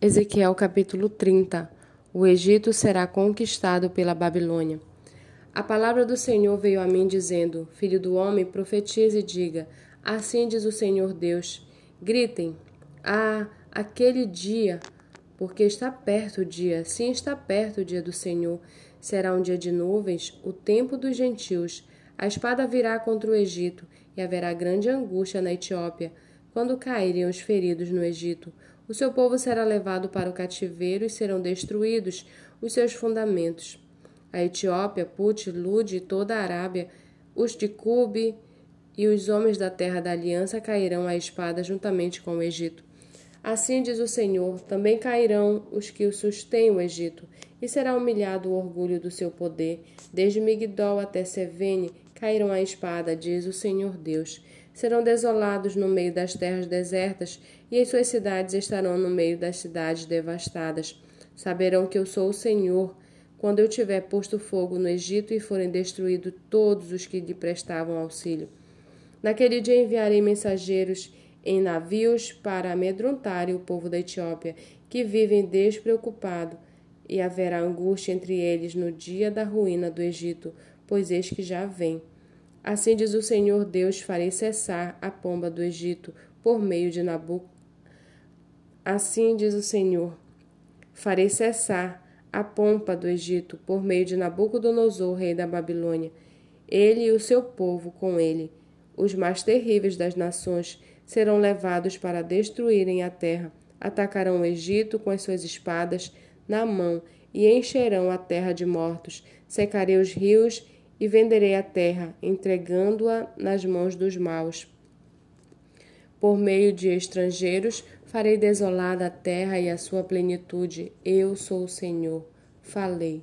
Ezequiel capítulo 30 O Egito será conquistado pela Babilônia. A palavra do Senhor veio a mim dizendo: Filho do homem, profetize e diga: Assim diz o Senhor Deus: Gritem: Ah, aquele dia, porque está perto o dia, sim, está perto o dia do Senhor. Será um dia de nuvens, o tempo dos gentios. A espada virá contra o Egito, e haverá grande angústia na Etiópia, quando caírem os feridos no Egito. O seu povo será levado para o cativeiro e serão destruídos os seus fundamentos. A Etiópia, Put, Lud e toda a Arábia, os de Cube e os homens da terra da aliança cairão à espada juntamente com o Egito. Assim diz o Senhor: também cairão os que o sustêm o Egito, e será humilhado o orgulho do seu poder. Desde Migdol até Sevene cairão à espada, diz o Senhor Deus serão desolados no meio das terras desertas, e as suas cidades estarão no meio das cidades devastadas. Saberão que eu sou o Senhor, quando eu tiver posto fogo no Egito e forem destruídos todos os que lhe prestavam auxílio. Naquele dia enviarei mensageiros em navios para amedrontarem o povo da Etiópia, que vivem despreocupado, e haverá angústia entre eles no dia da ruína do Egito, pois eis que já vem. Assim diz o Senhor Deus: farei cessar a pomba do Egito por meio de Nabucodonosor. Assim diz o Senhor: farei cessar a pompa do Egito por meio de Nabucodonosor, rei da Babilônia. Ele e o seu povo com ele, os mais terríveis das nações, serão levados para destruírem a terra. Atacarão o Egito com as suas espadas na mão e encherão a terra de mortos. Secarei os rios e venderei a terra, entregando-a nas mãos dos maus. Por meio de estrangeiros, farei desolada a terra e a sua plenitude. Eu sou o Senhor. Falei.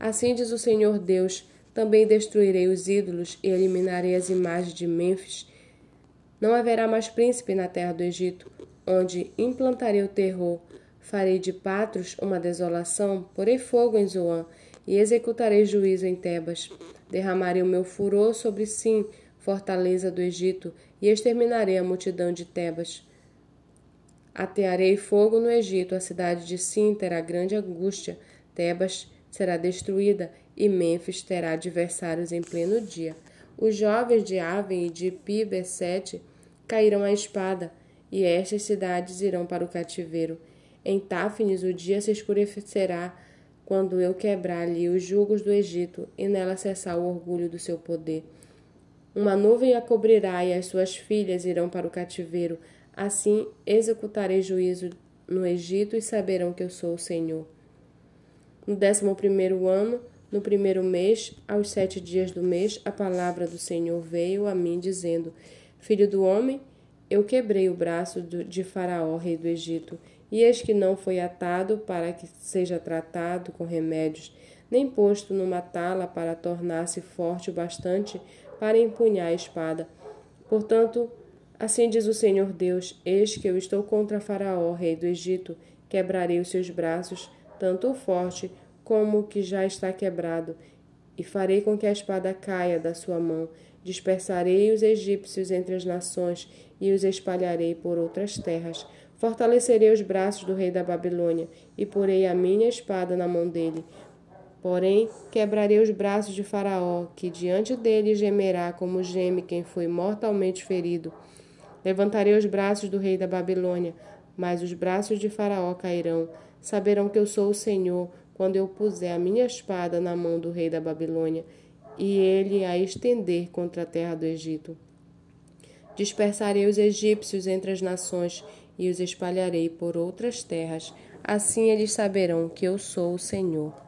Assim diz o Senhor Deus: também destruirei os ídolos e eliminarei as imagens de Mênfis. Não haverá mais príncipe na terra do Egito, onde implantarei o terror. Farei de Patros uma desolação, porei fogo em Zoan e executarei juízo em Tebas. Derramarei o meu furor sobre Sim, fortaleza do Egito, e exterminarei a multidão de Tebas. Atearei fogo no Egito, a cidade de Sim terá grande angústia, Tebas será destruída e Mênfis terá adversários em pleno dia. Os jovens de Aven e de Pi-Besete cairão à espada, e estas cidades irão para o cativeiro. Em Táfnis o dia se escurecerá quando eu quebrar-lhe os jugos do Egito e nela cessar o orgulho do seu poder. Uma nuvem a cobrirá e as suas filhas irão para o cativeiro. Assim executarei juízo no Egito e saberão que eu sou o Senhor. No décimo primeiro ano, no primeiro mês, aos sete dias do mês, a palavra do Senhor veio a mim, dizendo: Filho do homem, eu quebrei o braço de Faraó, rei do Egito, e eis que não foi atado para que seja tratado com remédios, nem posto numa tala para tornar-se forte o bastante para empunhar a espada. Portanto, assim diz o Senhor Deus: Eis que eu estou contra Faraó, rei do Egito, quebrarei os seus braços, tanto o forte como o que já está quebrado, e farei com que a espada caia da sua mão. Dispersarei os egípcios entre as nações e os espalharei por outras terras Fortalecerei os braços do rei da Babilônia e porei a minha espada na mão dele. Porém, quebrarei os braços de Faraó, que diante dele gemerá como geme quem foi mortalmente ferido. Levantarei os braços do rei da Babilônia, mas os braços de Faraó cairão. Saberão que eu sou o Senhor quando eu puser a minha espada na mão do rei da Babilônia e ele a estender contra a terra do Egito. Dispersarei os egípcios entre as nações e os espalharei por outras terras. Assim eles saberão que eu sou o Senhor.